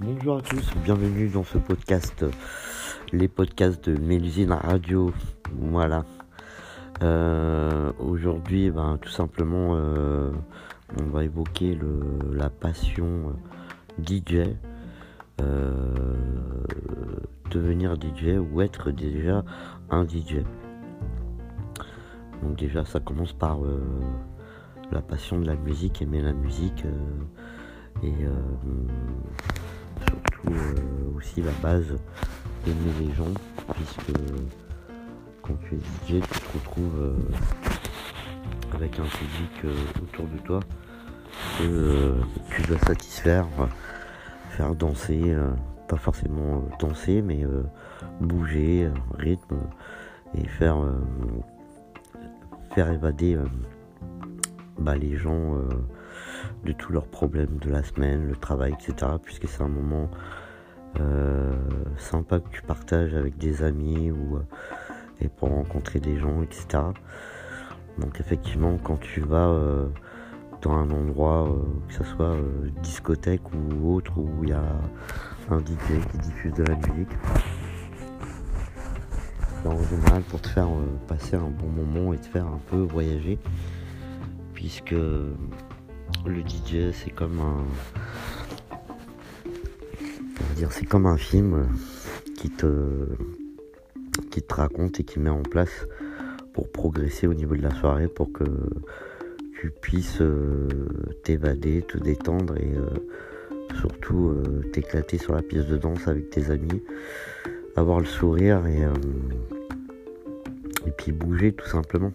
Bonjour à tous, bienvenue dans ce podcast, les podcasts de Mélusine Radio. Voilà. Euh, Aujourd'hui, ben, tout simplement, euh, on va évoquer la passion DJ. Euh, devenir DJ ou être déjà un DJ. Donc déjà, ça commence par euh, la passion de la musique, aimer la musique euh, et euh, surtout aussi la base aimer les gens puisque quand tu es DJ tu te retrouves avec un public autour de toi que tu dois satisfaire, faire danser, pas forcément danser mais bouger, rythme et faire faire évader euh, bah, les gens euh, de tous leurs problèmes de la semaine, le travail, etc. Puisque c'est un moment euh, sympa que tu partages avec des amis ou et pour rencontrer des gens, etc. Donc effectivement, quand tu vas dans un endroit, que ce soit discothèque ou autre, où il y a un DJ qui diffuse de la musique, en général pour te faire euh, passer un bon moment et te faire un peu voyager, puisque le DJ c'est comme un, on dire c'est comme un film euh, qui te qui te raconte et qui met en place pour progresser au niveau de la soirée pour que tu puisses euh, t'évader, te détendre et surtout t'éclater sur la pièce de danse avec tes amis, avoir le sourire et, euh, et puis bouger tout simplement.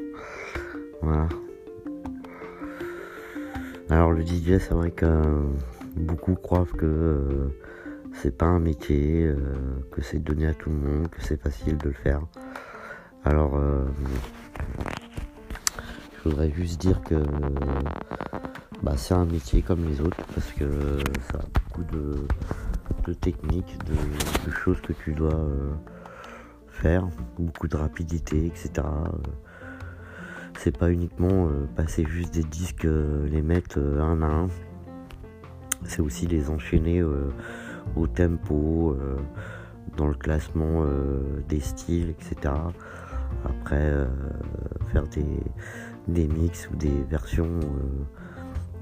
Voilà. Alors le DJ, c'est vrai que euh, beaucoup croient que euh, c'est pas un métier, que c'est donné à tout le monde, que c'est facile de le faire. Alors, je voudrais juste dire que bah, c'est un métier comme les autres parce que ça a beaucoup de, de techniques, de, choses que tu dois euh, faire, beaucoup de rapidité, etc. Euh, C'est pas uniquement euh, passer juste des disques, les mettre un à un. C'est aussi les enchaîner au tempo, dans le classement des styles, etc. Après, faire des, des mix ou des versions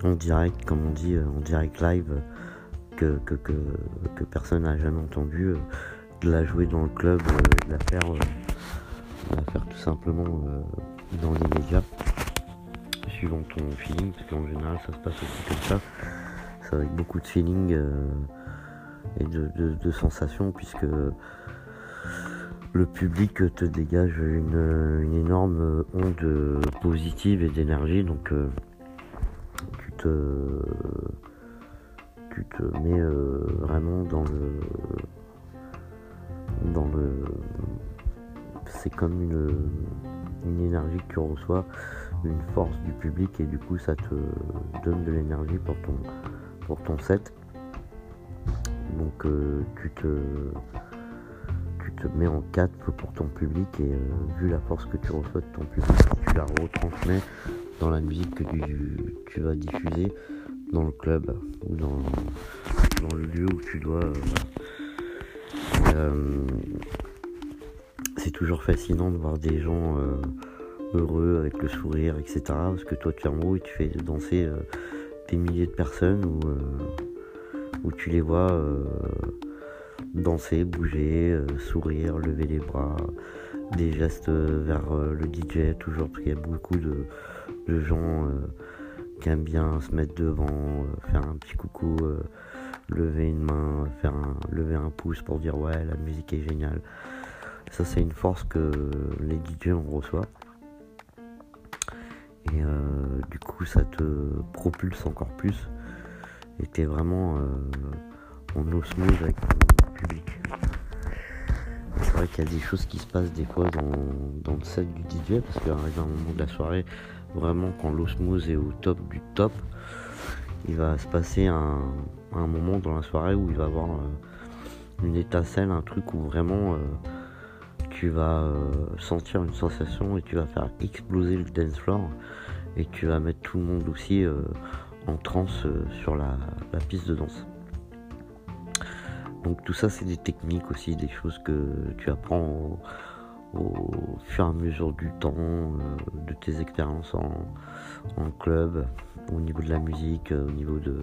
en direct, comme on dit, en direct live, que, personne n'a jamais entendu, euh, de la jouer dans le club, euh, de la faire, euh, de la faire tout simplement dans l'immédiat, suivant ton feeling, parce qu'en général ça se passe aussi comme ça, c'est avec beaucoup de feeling et de, de, sensations, puisque le public te dégage une, énorme onde positive et d'énergie, donc tu te tu te mets euh, vraiment dans le dans le c'est comme une, une énergie que tu reçois une force du public et du coup ça te donne de l'énergie pour ton pour ton set. Donc euh, tu te tu te mets en 4 pour ton public et euh, vu la force que tu reçois de ton public tu la retransmets dans la musique que tu, tu vas diffuser dans le club ou dans, dans le lieu où tu dois euh, c'est toujours fascinant de voir des gens euh, heureux avec le sourire etc parce que toi tu es en haut et tu fais danser euh, des milliers de personnes euh, où tu les vois danser, bouger, sourire, lever les bras, des gestes vers le DJ toujours parce qu'il y a beaucoup de, de gens qui bien se mettre devant, euh, faire un petit coucou, euh, lever une main, faire un, lever un pouce pour dire ouais la musique est géniale. Ça c'est une force que les DJ on reçoit. Et euh, du coup ça te propulse encore plus. Et t'es vraiment en osmose avec ton public. C'est vrai qu'il y a des choses qui se passent des fois dans, dans le set du DJ parce qu'arrive un moment de la soirée, vraiment quand l'osmose est au top du top, il va se passer un, moment dans la soirée où il va avoir euh, une étincelle, un truc où vraiment euh, tu vas sentir une sensation et tu vas faire exploser le dance floor et tu vas mettre tout le monde aussi en transe sur la, piste de danse. Donc tout ça c'est des techniques aussi, des choses que tu apprends fur et à mesure du temps, de tes expériences en, club, au niveau de la musique, au niveau de,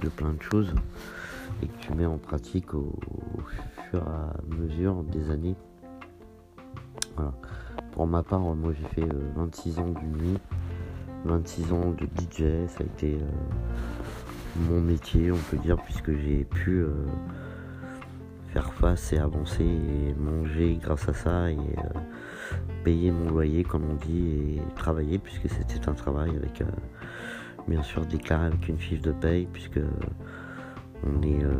de plein de choses et que tu mets en pratique au, fur et à mesure des années. Voilà. Pour ma part, moi j'ai fait 26 euh, ans du nuit, 26 ans de DJ, ça a été euh, mon métier, on peut dire, puisque j'ai pu euh, face et avancer et manger grâce à ça et payer mon loyer, comme on dit, et travailler, puisque c'était un travail avec, bien sûr, déclaré avec une fiche de paye, puisque on est euh,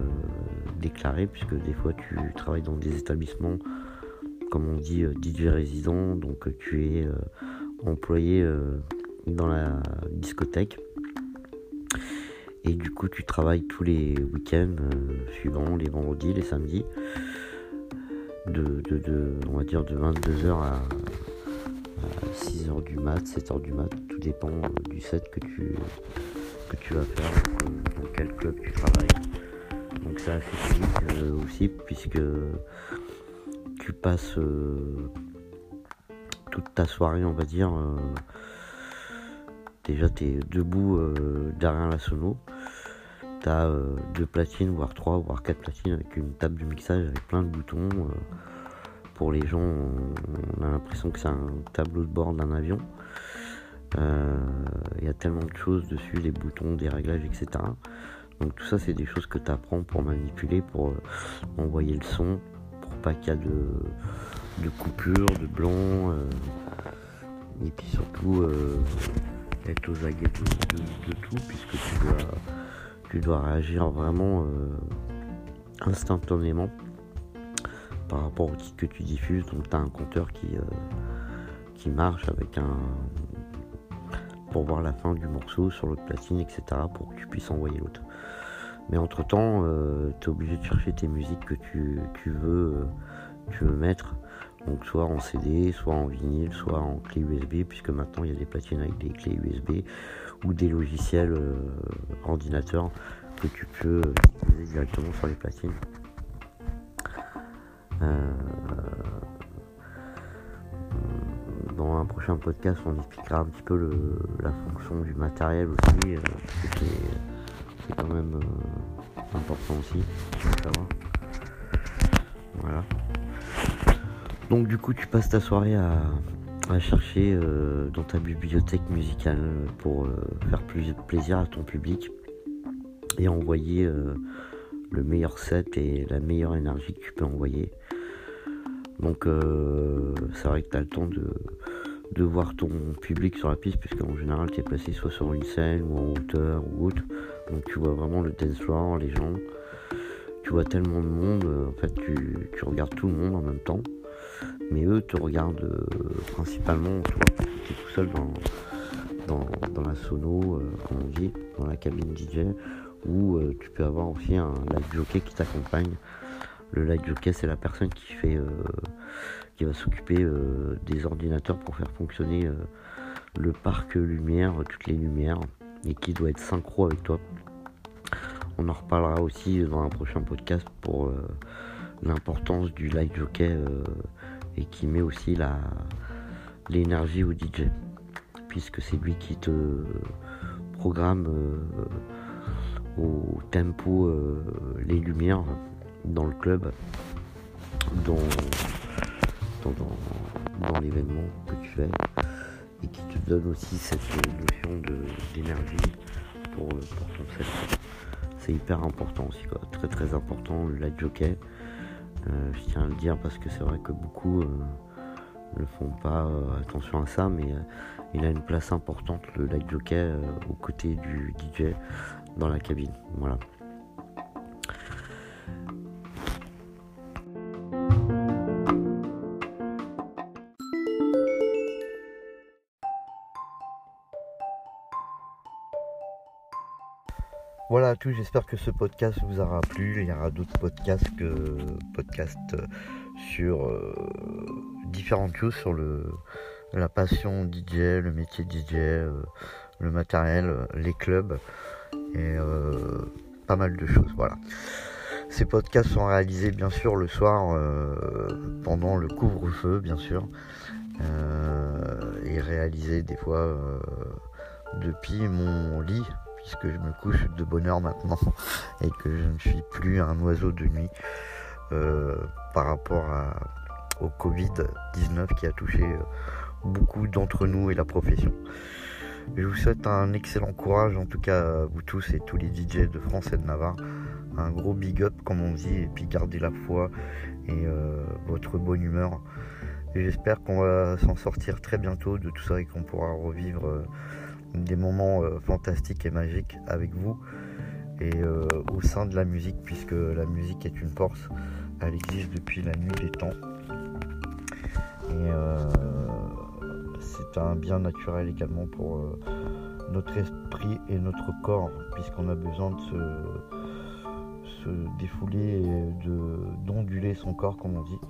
déclaré puisque des fois tu travailles dans des établissements comme on dit euh, DJ résident donc euh, tu es employé dans la discothèque et du coup tu travailles tous les week-ends suivants les vendredis les samedis de, on va dire de 22h à, 6h du mat 7h du mat tout dépend du set que tu que tu vas faire dans quel club tu travailles donc c'est assez physique euh, aussi puisque tu passes euh, toute ta soirée on va dire. Euh, déjà tu es debout derrière la sono. Tu as deux platines, voire trois, voire quatre platines avec une table de mixage avec plein de boutons. pour les gens, on a l'impression que c'est un tableau de bord d'un avion. Il y a tellement de choses dessus, des boutons, des réglages, etc. Donc tout ça c'est des choses que tu apprends pour manipuler, pour euh, envoyer le son, pour pas qu'il y ait de, de coupure, de blanc. Euh, et puis surtout euh, être aux aguets de, tout puisque tu dois, tu dois réagir vraiment instantanément par rapport au titre que tu diffuses. Donc tu as un compteur qui, qui marche avec un pour voir la fin du morceau sur l'autre platine, etc. pour que tu puisses envoyer l'autre. Mais entre temps, euh, tu es obligé de chercher tes musiques que tu, veux, euh, tu veux mettre. Donc soit en CD, soit en vinyle, soit en clé USB, puisque maintenant il y a des platines avec des clés USB ou des logiciels euh, ordinateurs que tu peux utiliser directement sur les platines. dans un prochain podcast, on expliquera un petit peu la fonction du matériel aussi c'est quand même euh, important aussi Voilà. Donc du coup tu passes ta soirée à, chercher euh, dans ta bibliothèque musicale pour euh, faire plus plaisir à ton public et envoyer le meilleur set et la meilleure énergie que tu peux envoyer. Donc c'est vrai que tu as le temps de, voir ton public sur la piste, puisque en général tu es placé soit sur une scène ou en hauteur ou autre. Donc tu vois vraiment le dance floor, les gens. Tu vois tellement de monde, euh, en fait tu, regardes tout le monde en même temps. Mais eux te regardent euh, principalement, tu es tout seul dans, dans, la sono, euh, comme on dit, dans la cabine DJ, où tu peux avoir aussi un light jockey qui t'accompagne. Le light jockey c'est la personne qui fait qui va s'occuper euh, des ordinateurs pour faire fonctionner euh, le parc lumière, toutes les lumières, et qui doit être synchro avec toi. On en reparlera aussi dans un prochain podcast pour euh, l'importance du light jockey et qui met aussi la l'énergie au DJ puisque c'est lui qui te programme au tempo les lumières dans le club dont dans, l'événement que tu fais et qui te donne aussi cette notion d'énergie pour, pour ton set. C'est hyper important aussi, quoi. très très important light jockey. Euh, je tiens à le dire parce que c'est vrai que beaucoup euh, ne font pas euh, attention à ça, mais il a une place importante le light jockey aux côtés du DJ dans la cabine. Voilà. Voilà tout, j'espère que ce podcast vous aura plu. Il y aura d'autres podcasts podcasts sur différentes choses sur la passion DJ, le métier DJ, le matériel, les clubs et pas mal de choses. Voilà. Ces podcasts sont réalisés bien sûr le soir euh, pendant le couvre-feu, bien sûr, euh, et réalisés des fois euh, depuis mon lit, puisque je me couche de bonne heure maintenant et que je ne suis plus un oiseau de nuit par rapport au Covid-19 qui a touché beaucoup d'entre nous et la profession. Je vous souhaite un excellent courage, en tout cas vous tous et tous les DJ de France et de Navarre. Un gros big up, comme on dit, et puis gardez la foi et euh, votre bonne humeur. Et j'espère qu'on va s'en sortir très bientôt de tout ça et qu'on pourra revivre euh, des moments euh, fantastiques et magiques avec vous et au sein de la musique, puisque la musique est une force. Elle existe depuis la nuit des temps. Et c'est un bien naturel également pour euh, notre esprit et notre corps, puisqu'on a besoin de se, défouler et d'onduler son corps, comme on dit,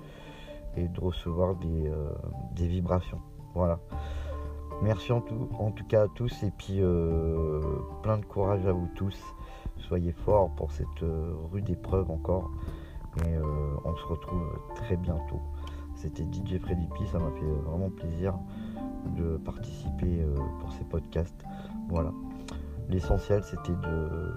et de recevoir des, euh, vibrations. Voilà. Merci en tout, cas à tous, et puis euh, plein de courage à vous tous. Soyez forts pour cette rude épreuve encore, et on se retrouve très bientôt. C'était DJ Freddy P, ça m'a fait vraiment plaisir de participer euh, pour ces podcasts. Voilà. L'essentiel c'était de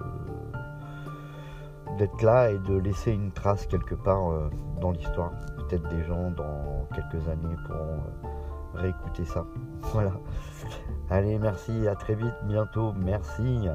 d'être là et de laisser une trace quelque part euh, dans l'histoire. Peut-être des gens dans quelques années pourront euh, réécouter ça. Voilà. Allez, merci, à très vite, bientôt, merci.